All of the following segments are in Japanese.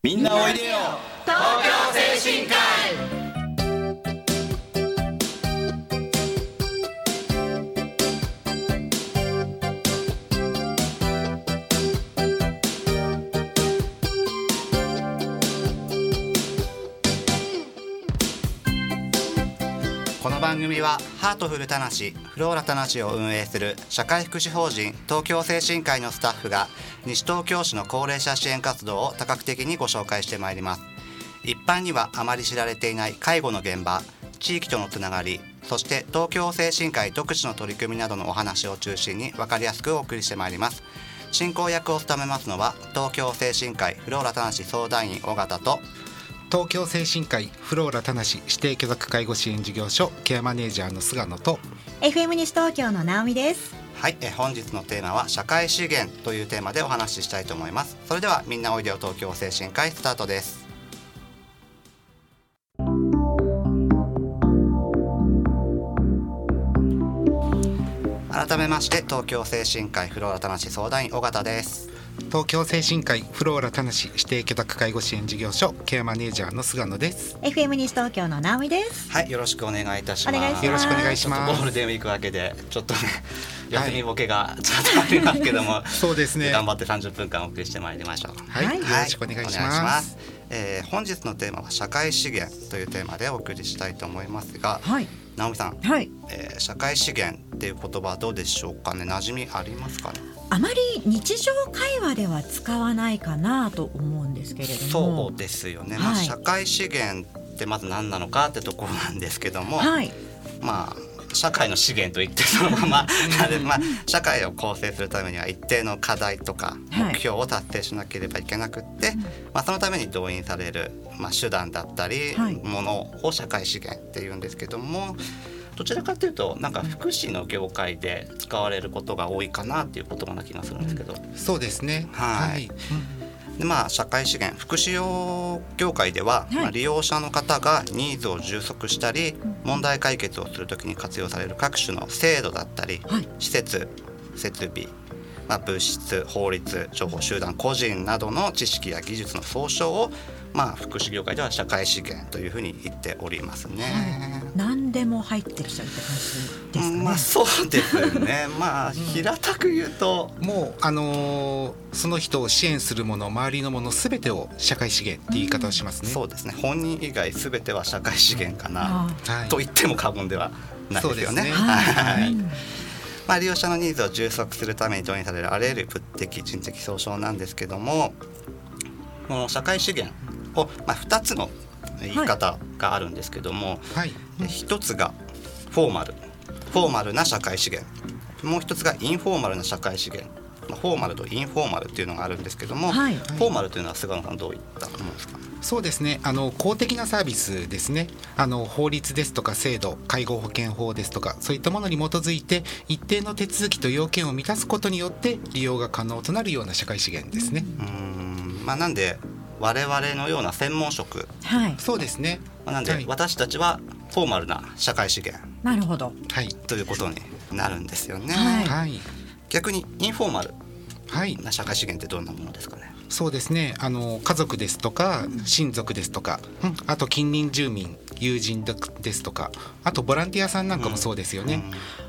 みんなおいでよ。東京精神科番組はハートフルたなしフローラたなしを運営する社会福祉法人東京精神科医のスタッフが西東京市の高齢者支援活動を多角的にご紹介してまいります。一般にはあまり知られていない介護の現場地域とのつながりそして東京精神科医独自の取り組みなどのお話を中心に分かりやすくお送りしてまいります。進行役を務めますのは東京精神科医フローラたなし相談員尾形と東京精神科医フローラ田無指定居属介護支援事業所ケアマネージャーの菅野と FM 西東京の直美です。はい、えー本日のテーマは社会資源というテーマでお話ししたいと思います。それではみんなおいでよ東京精神科医スタートです。改めまして東京精神科医フローラ田無相談員尾形です東京精神科医フローラ田無指定居属介護支援事業所ケアマネージャーの菅野です。FM 西東京の直美です。はいよろしくお願いいたします。お願いします。よろしくお願いします。ゴールデンウィーク明けでちょっとねはい。休みボケがちょっとありますけども、そうですね。頑張って30分間お送りしてまいりましょう。はい、はい。よろしくお願いします,、えー本日のテーマは社会資源というテーマでお送りしたいと思いますが、はい。直美さん、はい。えー社会資源っていう言葉はどうでしょうかね？馴染みありますかね？あまり日常会話では使わないかなと思うんですけれども。そうですよね、まあ、はい社会資源ってまず何なのかってところなんですけども、はい。まあ社会の資源といってそのまま。なん。でまあ、社会を構成するためには一定の課題とかはい。目標を達成しなければいけなくって、まあ、そのために動員される、まあ、手段だったり、はい。ものを社会資源っていうんですけどもどちらかというとなんか福祉の業界で使われることが多いかなっていう言葉な気がするんですけど。そうですね。はい。でまあ、社会資源福祉用業界では、はい。まあ、利用者の方がニーズを充足したり、問題解決をするときに活用される各種の制度だったり、はい。施設設備、まあ、物質法律情報集団個人などの知識や技術の総称を、まあ、福祉業界では社会資源というふうに言っておりますね。何でも入ってきちゃうって感じですかね、まあそうですね。まあ平たく言うと、もうあのーその人を支援するもの周りのものすべてを社会資源って言い方をしますね、そうですね。本人以外全ては社会資源かな、あはい。と言っても過言ではないですよね。そうですね。はい。うんまあ、利用者のニーズを充足するために動員されるあらゆる物的人的総称なんですけどもこの社会資源を、まあ、2つの言い方があるんですけども、はい。で一つがフォーマル。フォーマルな社会資源。もう一つがインフォーマルな社会資源、まあ、フォーマルとインフォーマルっていうのがあるんですけども、はい。フォーマルというのは菅野さんどういったものですか？そうですね。あの公的なサービスですね。あの法律ですとか制度介護保険法ですとかそういったものに基づいて一定の手続きと要件を満たすことによって利用が可能となるような社会資源ですね、うーん。まあなんで我々のような専門職。はい。そうですね。まあなんではい。私たちはフォーマルな社会資源。なるほどはい。ということになるんですよね。はい。はい。逆にインフォーマルはい。な社会資源ってどんなものですかね？そうですね。あの家族ですとか親族ですとか、うんあと近隣住民友人ですとかあとボランティアさんなんかもそうですよね、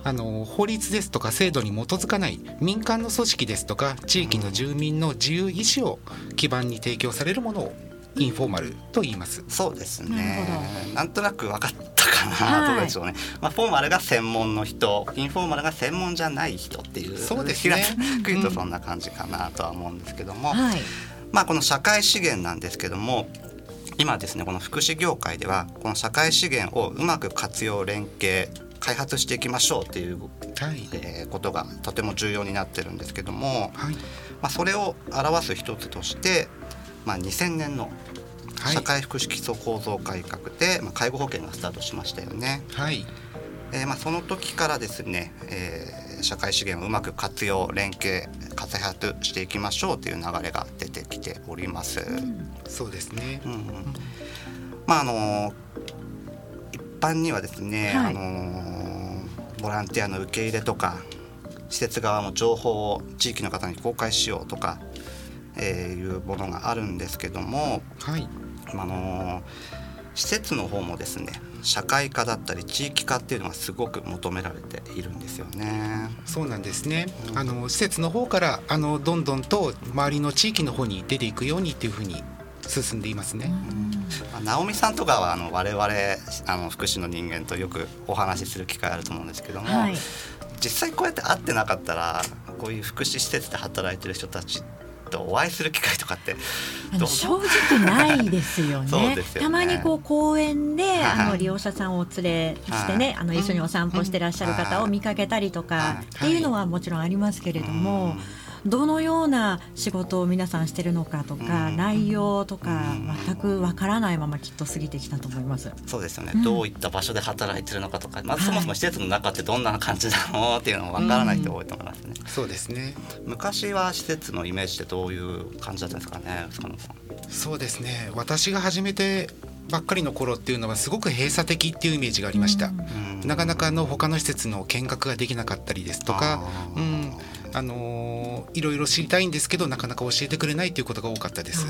あの法律ですとか制度に基づかない民間の組織ですとか地域の住民の自由意思を基盤に提供されるものをインフォーマルと言います。そうですね。なんとなく分かったかはいな、どうでしょうね。まあフォーマルが専門の人、インフォーマルが専門じゃない人っていう。そうですねく言うとそんな感じかなとは思うんですけども、はいまあこの社会資源なんですけども。今ですねこの福祉業界ではこの社会資源をうまく活用連携開発していきましょうっていう、はいえーことがとても重要になってるんですけども、はいまあ、それを表す一つとして、まあ、2000年のはい社会福祉基礎構造改革で、まあ、介護保険がスタートしましたよね。はい。えーまあ、その時からですね、えー社会資源をうまく活用連携開発していきましょうという流れが出てきております。そうですね。うんうん。まああの一般にはですね、はい。あのボランティアの受け入れとか施設側も情報を地域の方に公開しようとか、えー、いうものがあるんですけども、はいあの施設の方もですね社会科だったり地域化っていうのがすごく求められているんですよね。そうなんですね。あの施設の方からあのどんどんと周りの地域の方に出ていくようにっていうふうに進んでいますね。まあ、直美さんとかはあの我々あの福祉の人間とよくお話しする機会あると思うんですけども、はい実際こうやって会ってなかったらこういう福祉施設で働いてる人たちとお会いする機会とかって正直ないですよね。ね。たまにこう公園ではい あの利用者さんをお連れしてね、はい。あの一緒にお散歩してらっしゃる方を見かけたりとかはい。っていうのはもちろんありますけれども、どのような仕事を皆さんしてるのかとか、うん内容とかうん全くわからないままきっと過ぎてきたと思います。そうですよね、うんどういった場所で働いてるのかとか、まずそもそもはい施設の中ってどんな感じなのっていうのもわからない人多いと思いますね。そうですね。昔は施設のイメージってどういう感じだったんですかね、塚野さん。そうですね。私が始めてばっかりの頃っていうのはすごく閉鎖的っていうイメージがありました。うん。なかなかあの他の施設の見学ができなかったりですとか、うん、あのーいろいろ知りたいんですけどなかなか教えてくれないということが多かったです。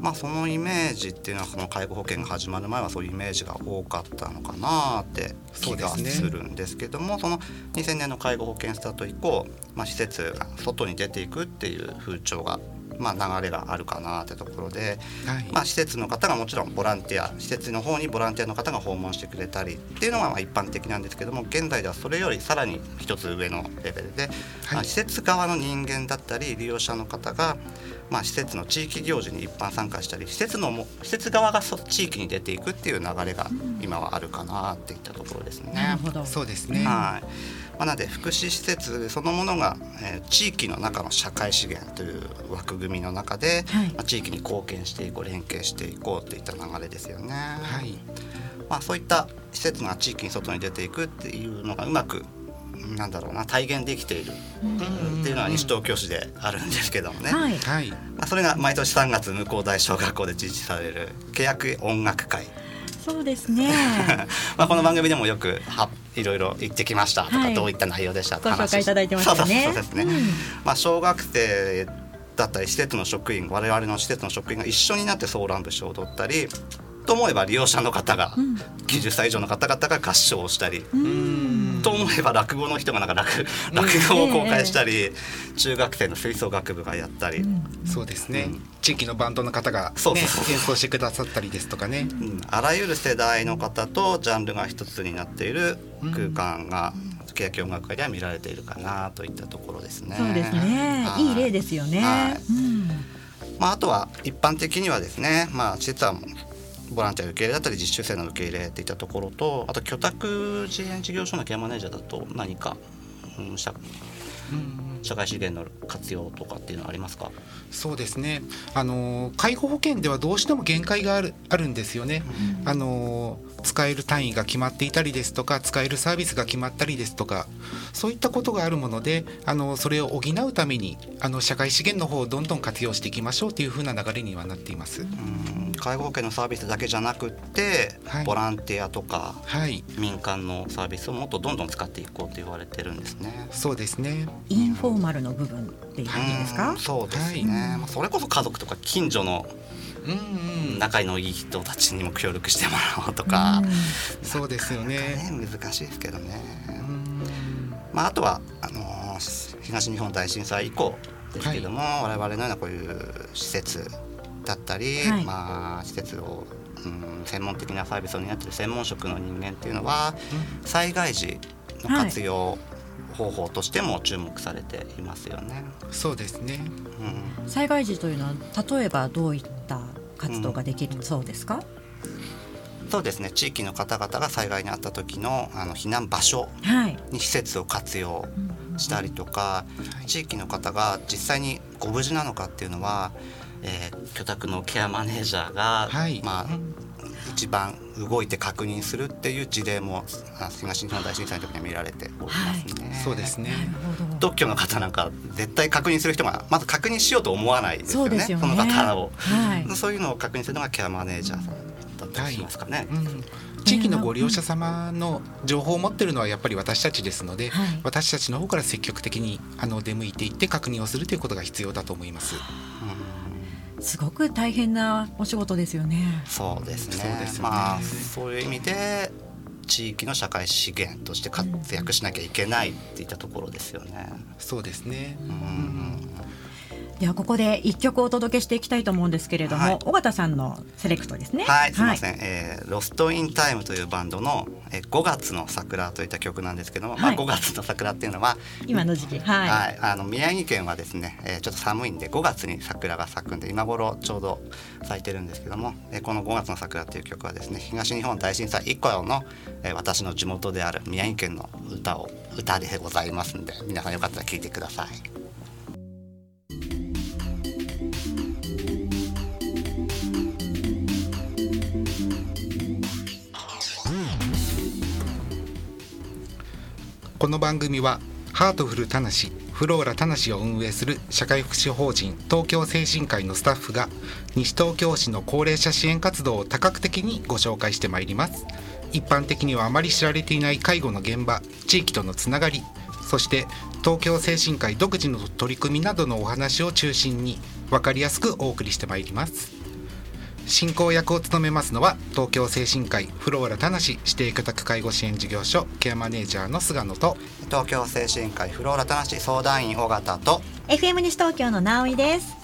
まあそのイメージっていうのはその介護保険が始まる前はそういうイメージが多かったのかなって気がそうですねするんですけどもその2000年の介護保険スタート以降、まあ、施設が外に出ていくっていう風潮が、まあ、流れがあるかなってところで、はい。まあ、施設の方がもちろんボランティア施設の方にボランティアの方が訪問してくれたりっていうのがまあ一般的なんですけども現在ではそれよりさらに一つ上のレベルで、まあ、施設側の人間だったり利用者の方が、まあ、施設の地域行事に一般参加したり施設のも施設側がそ地域に出ていくっていう流れが今はあるかなっていったところですね。ーなるほど。そうですね。はいまあ、なので福祉施設そのものが、えー地域の中の社会資源という枠組みの中で、はいまあ、地域に貢献していこう連携していこうといった流れですよね。はい。まあ、そういった施設が地域に外に出ていくっていうのがうまくなんだろうな体現できているっていうのは西東京市であるんですけどもね、はい。はい。まあ、それが毎年3月向こう大小学校で実施される契約音楽会そうですね。まあこの番組でもよくはいろいろ言ってきましたとか、はい。どういった内容でしたご紹介いただいてましたね。そうですね、うん。まあ小学生だったり施設の職員我々の施設の職員が一緒になってソーラン節を踊ったりと思えば利用者の方が、ん。90歳以上の方々が合唱をしたり、うん。と思えば落語の人がなんか落落語を公開したり、中学生の吹奏楽部がやったり、そうですね、うん。地域のバンドの方が、ね、そうそうそう演奏してくださったりですとかね。うん。あらゆる世代の方とジャンルが一つになっている空間が欅音楽会では見られているかなといったところですね。そうですね。はい。いい例ですよね。はい。うん。まあ、あとは一般的にはですね、まあ、施設はボランティア受け入れだったり実習生の受け入れっていったところとあと居宅支援事業所のケアマネージャーだと何か、うん、社社会資源の活用とかっていうのはありますか、そうですね。あの介護保険ではどうしても限界があるあるんですよね。あの使える単位が決まっていたりですとか使えるサービスが決まったりですとかそういったことがあるものであのそれを補うためにあの社会資源の方をどんどん活用していきましょうというふうな流れにはなっています。うん、介護保険のサービスだけじゃなくって、はいボランティアとかはい、民間のサービスをもっとどんどん使っていこうと言われてるんですね。そうですね。インフォーマルの部分っていう感じですか？うん。そうですね、はい。まあそれこそ家族とか近所のうんうん、仲のいい人たちにも協力してもらおうとか、そうですよね。ね難しいですけどね。うん。まあ、あとはあのー東日本大震災以降ですけども、我々のようなこういう施設だったり、はい。まあ、施設を、うん、専門的なサービスを担っている専門職の人間っていうのは災害時の活用方法としても注目されていますよね。そうですね。うん災害時というのは例えばどういった活動ができるそうですか？そうですね地域の方々が災害に遭った時のあの避難場所はい。に施設を活用したりとか、地域の方が実際にご無事なのかっていうのは、えー居宅のケアマネージャーが、はいまあうん一番動いて確認するっていう事例もあ東日本大震災の時には見られておりますね。そうですね。特許の方なんか絶対確認する人がまず確認しようと思わないですよねそうですよね。の方を、はい。そういうのを確認するのがケアマネージャーさんだったりしますかね。うん地域のご利用者様の情報を持ってるのはやっぱり私たちですので、はい私たちの方から積極的にあの出向いていって確認をするということが必要だと思います。すごく大変なお仕事ですよね。そうですね。そうですよねまあそういう意味で地域の社会資源として活躍しなきゃいけないっていったところですよね。そうですね。うんではここで一曲お届けしていきたいと思うんですけれども、はい。尾形さんのセレクトですね。はい、すみません、えーロストインタイムというバンドの、えー、5月の桜といった曲なんですけども、まあはい5月の桜っていうのは、今の時期、はい。はい、あの宮城県はですね、えーちょっと寒いんで5月に桜が咲くんで今頃ちょうど咲いてるんですけども、えーこの5月の桜っていう曲はですね東日本大震災以降の、えー私の地元である宮城県の歌を歌でございますんで皆さんよかったら聴いてください。この番組はハートフルたなしフローラたなしを運営する社会福祉法人東京精神科医のスタッフが西東京市の高齢者支援活動を多角的にご紹介してまいります。一般的にはあまり知られていない介護の現場地域とのつながりそして東京精神科医独自の取り組みなどのお話を中心に分かりやすくお送りしてまいります。進行役を務めますのは東京精神科医フローラたなし指定居宅介護支援事業所ケアマネージャーの菅野と東京精神科医フローラたなし相談員尾形と FM 西東京の直井です。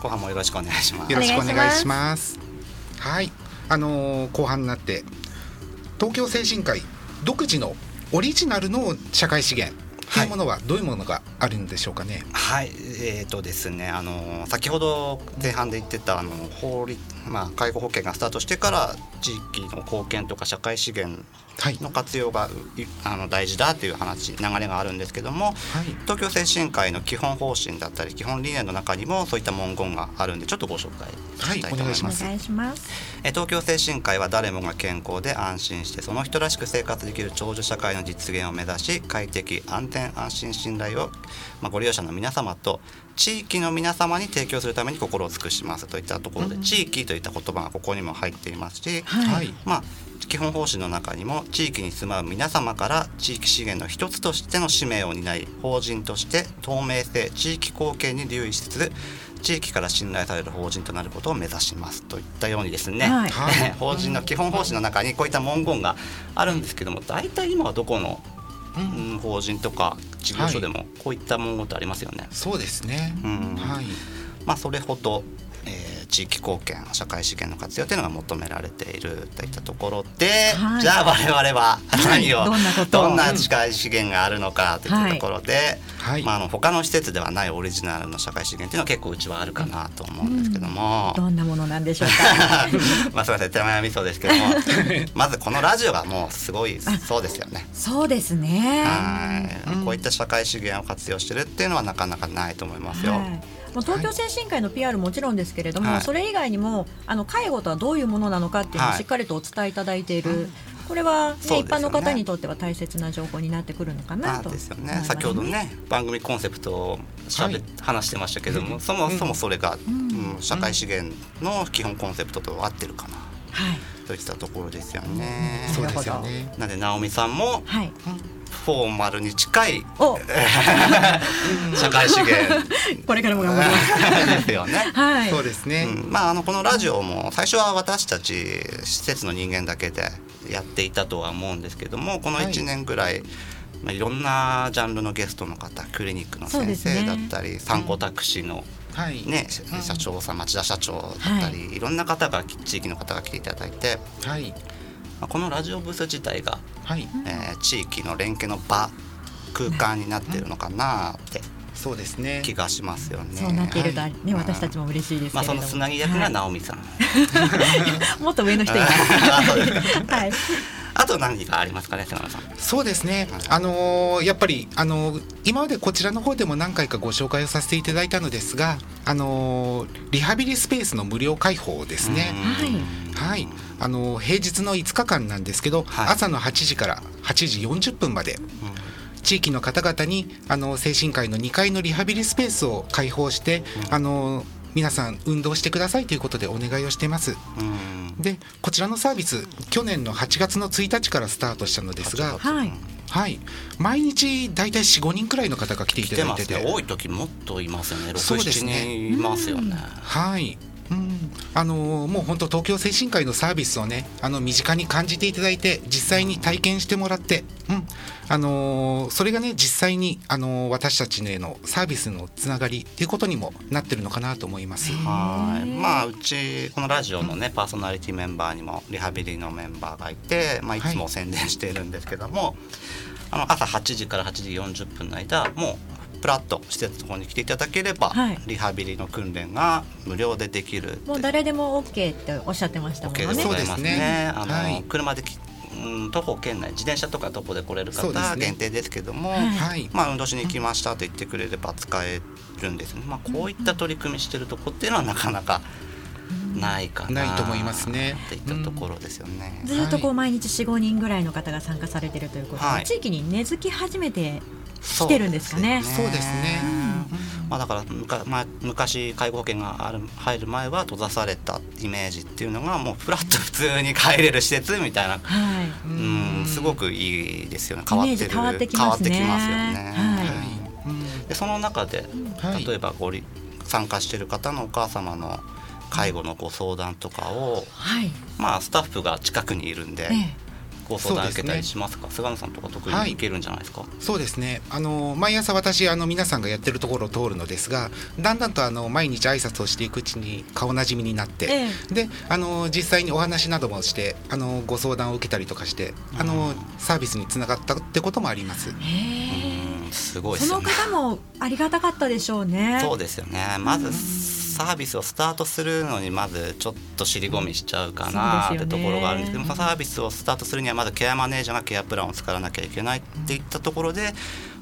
後半もよろしくお願いしますよ。ろしくおお願いします。はい、あのー後半になって東京精神科医独自のオリジナルの社会資源というものはどういうものがあるんでしょうかね。はい、えーとですね、あの先ほど前半で言ってたあの法律、まあ介護保険がスタートしてから地域の貢献とか社会資源はい、の活用がいあの大事だという話流れがあるんですけども、はい、東京精神科医の基本方針だったり基本理念の中にもそういった文言があるんでちょっとご紹介したいと思います。はい。えー東京精神科医は誰もが健康で安心してその人らしく生活できる長寿社会の実現を目指し快適安全安心信頼を、まあ、ご利用者の皆様と地域の皆様に提供するために心を尽くします。といったところで、地域といった言葉がここにも入っていますし、はい。はい、まあ基本方針の中にも地域に住まう皆様から地域資源の一つとしての使命を担い法人として透明性地域貢献に留意しつつ地域から信頼される法人となることを目指します。といったようにですね、はい。は い法人の基本方針の中にこういった文言があるんですけども大体今はどこの、法人とか事業所でもこういった文言ってありますよね。そうですね。うんはい、まあ、それほど、えー地域貢献社会資源の活用というのが求められているといったところで、はいじゃあ我々は何を、どんなどんな社会資源があるのかといったところで、はいまあ、あの他の施設ではないオリジナルの社会資源というのは結構うちはあるかなと思うんですけども。どんなものなんでしょうか？まあすみません手前味噌ですけども まずこのラジオがもうすごいそうですよね。そうですね。はい、こういった社会資源を活用してるっていうのはなかなかないと思いますよ。はいもう東京精神科医の PR もちろんですけれども、はい。それ以外にもあの介護とはどういうものなのかっていうのをはい。しっかりとお伝えいただいている、これは、ねね。一般の方にとっては大切な情報になってくるのかなとね。先ほどね番組コンセプトをしゃべ、はい。話してましたけども、そもそもそれが、うん。社会資源の基本コンセプトと合ってるかな。はい。といったところですよね。そうですよね。なんで直美さんもはいフォーマルに近いお。社会資源。これからも頑張ります。ですよね。はい。そうですね。うん。まあ、あのこのラジオも最初は私たち施設の人間だけでやっていたとは思うんですけどもこのはい。1年ぐらい、まあ、いろんなジャンルのゲストの方クリニックの先生だったり、参考タクシーの、はい、ね社長さん町田社長だったり、い、ろんな方が地域の方が来ていただいて、はい、まあ、このラジオブース自体が、はい、えー地域の連携の場空間になってるのかなってそうですね。気がしますよね。そうなっていると、はね私たちも嬉しいですけまあ、れども、そのつなぎ役が直美さん、は いもっと上の人います。はい。あ と何かありますかね。そうですね、あのーやっぱり、あのー今までこちらの方でも何回かご紹介をさせていただいたのですが、あのーリハビリスペースの無料開放ですね。はいはい、あのー平日の5日間なんですけど、はい。朝の8時から8時40分まで地域の方々にあの精神科医の2階のリハビリスペースを開放して、あの皆さん運動してくださいということでお願いをしてます。うん。でこちらのサービス去年の8月の1日からスタートしたのですがはい。はい。毎日大体45人くらいの方が来ていただいてて。ますね。多い時もっといますよね。67そうですね。人いますよね。はい、うん、あのーもう本当東京精神科医のサービスをねあの身近に感じていただいて実際に体験してもらって、うん。あのーそれがね実際に、あのー私たちへのサービスのつながりっていうことにもなってるのかなと思います。はい。まあうちこのラジオのねパーソナリティメンバーにもリハビリのメンバーがいて、まあ、い。つも宣伝しているんですけども、あの朝8時から8時40分の間もうプラッと施設の方に来ていただければ、はいリハビリの訓練が無料でできるもう誰でも OK っておっしゃってましたもん OK ね。でございますね。そうですねあの、はい車でき、うん、徒歩圏内自転車とか徒歩で来れる方限定ですけども、はいはい、まあ運動しに来ましたと言ってくれれば使えるんですね。まあこういった取り組みしてるとこっていうのはなかなかないかな。ないと思いますねっていったところですよね。ずっとこう毎日4、5人ぐらいの方が参加されてるということで、はい地域に根付き始めて来てるんですかね。そうですね。まあだからむか、まあ、昔介護保険がある入る前は閉ざされたイメージっていうのがもうフラッと普通に帰れる施設みたいな。はい。うん。すごくいいですよね。変わってるイメージ変わってきますね。変わってきますよね、はい。うん。でその中で、はい。例えばごり参加してる方のお母様の介護のご相談とかを、はい。まあスタッフが近くにいるんで、ええご相談受けたりそうしますか菅野さんとか特はい。にいけるんじゃないですか、そうですね。あの毎朝私あの皆さんがやってるところを通るのですがだんだんとあの毎日挨拶をしていくうちに顔なじみになって、えであの実際にお話などもしてあのご相談を受けたりとかしてあのサービスにつながったってこともあります。すごいですその方もありがたかったでしょうね。そうですよね。まずサービスをスタートするのにまずちょっと尻込みしちゃうかなってところがあるんですけどもサービスをスタートするにはまずケアマネージャーがケアプランを作らなきゃいけないっていったところで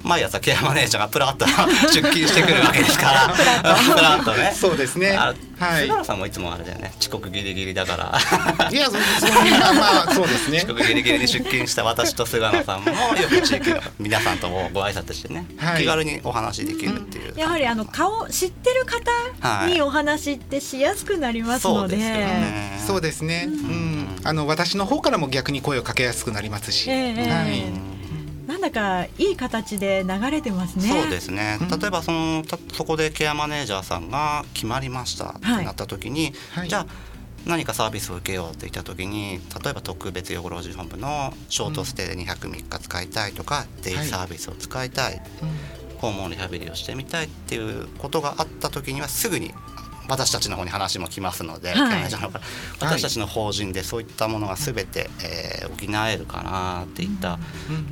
毎朝ケアマネージャーがプラッと出勤してくるわけですから。プラッと。ね。そうですね。あはい。菅野さんもいつもあれだよね。遅刻ギリギリだから。いやそそんなまあそうですね。遅刻ギリギリに出勤した私と菅野さんもよく地域の皆さんともご挨拶してね、はい。気軽にお話できるっていう、やはりあの顔知ってる方にお話ってしやすくなりますので。そうですよね。そうですね、うん、あの私の方からも逆に声をかけやすくなりますし、ええ。はい、なんだかいい形で流れてますね。そうですね、例えばそのたそこでケアマネージャーさんが決まりましたってなった時に、はい。じゃあ何かサービスを受けようって言った時に例えば特別養護老人ホームのショートステイで2泊3日使いたいとか、デイサービスを使いたい、訪問リハビリをしてみたいっていうことがあった時にはすぐに私たちの方に話も来ますので、はい。私たちの法人でそういったものが全て、えー補えるかなっていった、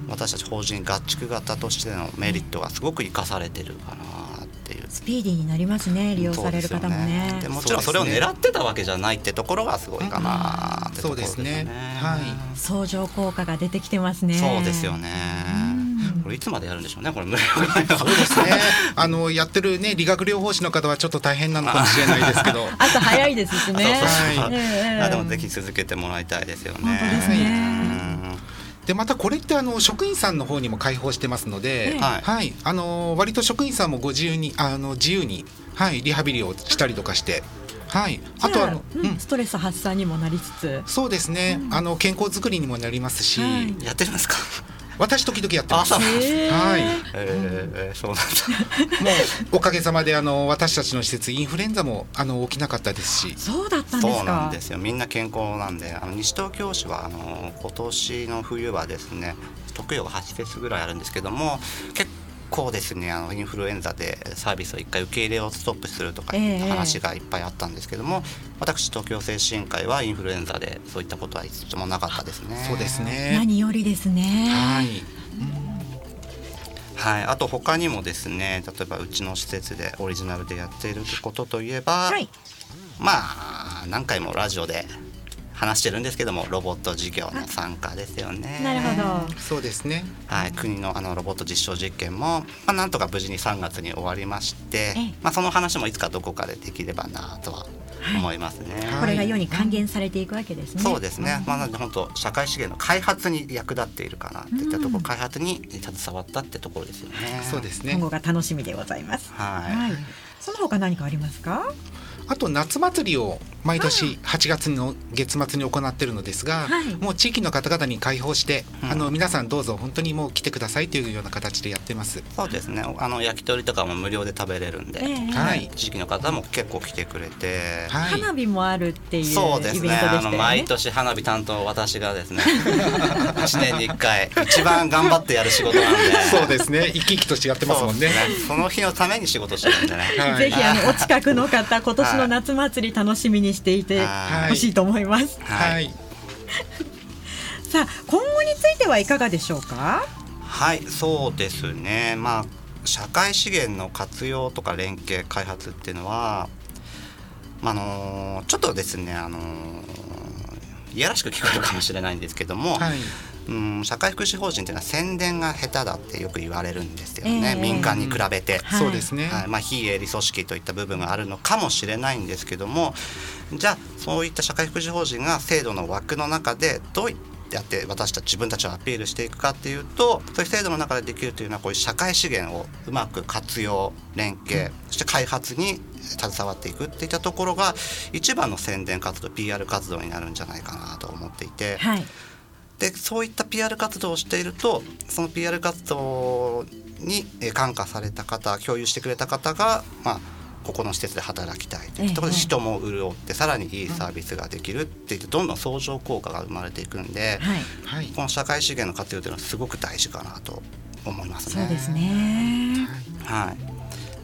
私たち法人合宿型としてのメリットがすごく生かされてるかなっていう。スピーディーになりますね利用される方もね。ですよでもちろんそれを狙ってたわけじゃないってところがすごいかなってところですね。そうですね。はい。相乗効果が出てきてますね。そうですよねれいつまでやるんでしょうね。これ。無 料そうですね。あのやってるね理学療法士の方はちょっと大変なのかもしれないですけど。朝早いですしね。そうそうそう。はい。ええ。あでもぜひ続けてもらいたいですよね。本当ですね。うん。でまたこれってあの職員さんの方にも開放してますので、ええ。はい。あの割と職員さんもご自由にあの自由に、はい、リハビリをしたりとかして、はい、あとあの、うんストレス発散にもなりつつ。そうですね、あの健康づくりにもなりますし、はい。やってるんですか？私時々やってます。はい、えー、そうなんだ。もうおかげさまであの私たちの施設インフルエンザもあの起きなかったですし、そうだったんですか？そうなんですよ。みんな健康なんで、あの西東京市はあの今年の冬はですね、特養が8フェスぐらいあるんですけども、結構ですね、あのインフルエンザでサービスを一回受け入れをストップするとか話がいっぱいあったんですけども、私東京精神科医はインフルエンザでそういったことは一度もなかったですね。そうです。ね。何よりですねはい、はい。あと他にもですね、例えばうちの施設でオリジナルでやっていることといえば、はいまあ何回もラジオで話してるんですけどもロボット事業の参加ですよね。なるほど。そうですね。はい、国のあのロボット実証実験も、まあ、なんとか無事に3月に終わりましてええ、まあ、その話もいつかどこかでできればなとは思いますね。はいこれが世に還元されていくわけですね。そうですね、まあ、なので本当社会資源の開発に役立っているかなっていったところ、うん。開発に携わったってところですよね。そうですね。今。後が楽しみでございます。はい。はい。その他何かありますか？あと夏祭りを毎年8月の月末に行ってるのですが、はい。もう地域の方々に開放して、うん。あの皆さんどうぞ本当にもう来てくださいというような形でやってます。そうですね。あの焼き鳥とかも無料で食べれるんで、ええ。はい。地域の方も結構来てくれて、はい。花火もあるっていうイベントそうですね。ね。あの毎年花火担当私がですね 1年に1回一番頑張ってやる仕事なんで。そうですね。生き生きと違ってますもんね。ね。その日のために仕事してるんでね。はい。ぜひあのお近くの方今年の夏祭り楽しみにしていてはいほしいと思います。はい。さあ今後についてはいかがでしょうか？はいそうですねまあ社会資源の活用とか連携開発っていうのは、まああのちょっとですねあのいやらしく聞こえるかもしれないんですけども、はい。うん社会福祉法人っていうのは宣伝が下手だってよく言われるんですよね、ええ民間に比べて。はいそうですね。はいまあ、非営利組織といった部分があるのかもしれないんですけどもじゃあそういった社会福祉法人が制度の枠の中でどうやって私たち自分たちをアピールしていくかっていうとそういう制度の中でできるというのはこういう社会資源をうまく活用連携そして開発に携わっていくっていったところが一番の宣伝活動 PR 活動になるんじゃないかなと思っていて。はい。でそういった PR 活動をしているとその PR 活動にえー感化された方共有してくれた方が、まあ、ここの施設で働きたいというところでええ人も潤ってさらにいいサービスができるっていってどんどん相乗効果が生まれていくんで、はい。はい。この社会資源の活用というのはすごく大事かなと思いますね。そうですね。はい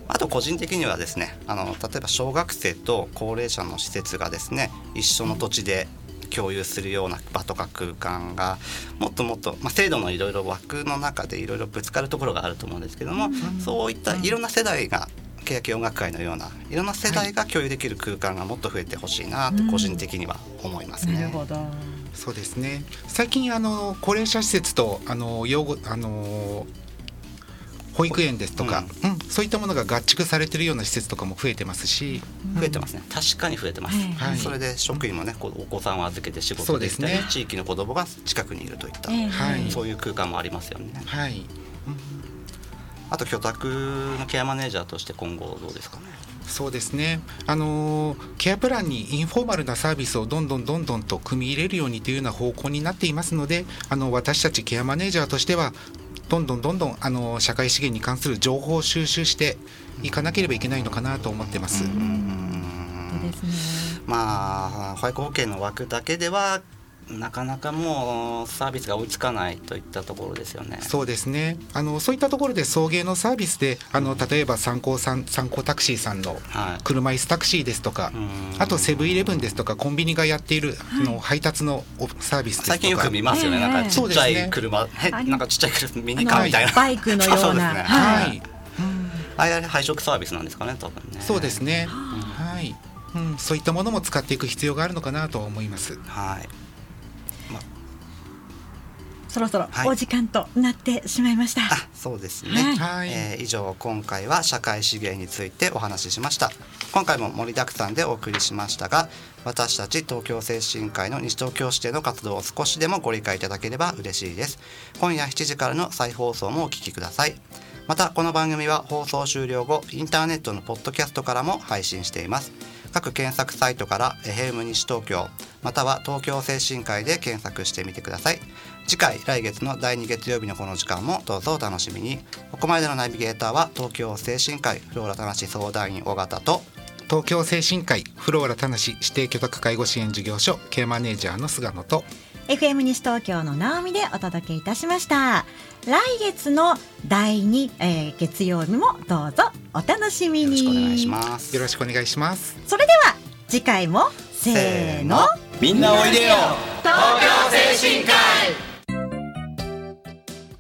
あと個人的にはですねあの例えば小学生と高齢者の施設がですね一緒の土地で共有するような場とか空間がもっともっと、まあ、制度のいろいろ枠の中でいろいろぶつかるところがあると思うんですけども、そういったいろんな世代が欅音楽会のようないろんな世代が共有できる空間がもっと増えてほしいなと個人的には思いますね。なるほど。そうですね。最近あの高齢者施設とあの養護あの保育園ですとか、うん。そういったものが合築されてるような施設とかも増えてますし、増えてますね。確かに増えてます、はい。それで職員もねこうお子さんを預けて仕そうで事ですきたり、ね。地域の子供が近くにいるといった、ええ。はい。そういう空間もありますよね。はい。あと居宅のケアマネージャーとして今後どうですかね。そうですね。あのーケアプランにインフォーマルなサービスをどんどんどんどんと組み入れるようにというような方向になっていますので、あの私たちケアマネージャーとしてはどんどんどんどんあの社会資源に関する情報を収集していかなければいけないのかなと思ってます。そうですね。まあ保育保険の枠だけではなかなかもうサービスが追いつかないといったところですよね。そうですね。あのそういったところで送迎のサービスで、あの例えば参考さん参考タクシーさんのはい。車椅子タクシーですとか、うんあとセブンイレブンですとかコンビニがやっている、あの配達のおサービスですとか。最近よく見ますよね。ええなんかちっちゃい車、へあなんかちっちゃい車ミニカーみたいな。バイクのような そうですね。ははいい。ああいう配食サービスなんですかね多分ね。そうですね。はい。うん、そういったものも使っていく必要があるのかなと思います。はい。そろそろはい。お時間となってしまいました。あそうですね、はい。はい。えー以上今回は社会資源についてお話ししました。今回も盛りだくさんでお送りしましたが私たち東京精神科医の西東京支店の活動を少しでもご理解いただければ嬉しいです。今夜7時からの再放送もお聞きください。またこの番組は放送終了後インターネットのポッドキャストからも配信しています。各検索サイトから「エヘム西東京」または東京精神科医で検索してみてください次回来月の第2月曜日のこの時間もどうぞお楽しみに。ここまでのナビゲーターは東京精神科医フローラ田無相談員尾形と。東京精神科医フローラ田無指定居宅介護支援事業所ケアマネージャーの菅野と。FM 西東京の直美でお届けいたしました。来月の第2、えー月曜日もどうぞお楽しみよろにしくお願いします。よろしくお願いします。それでは次回もせーの。みんなおいでよ。東京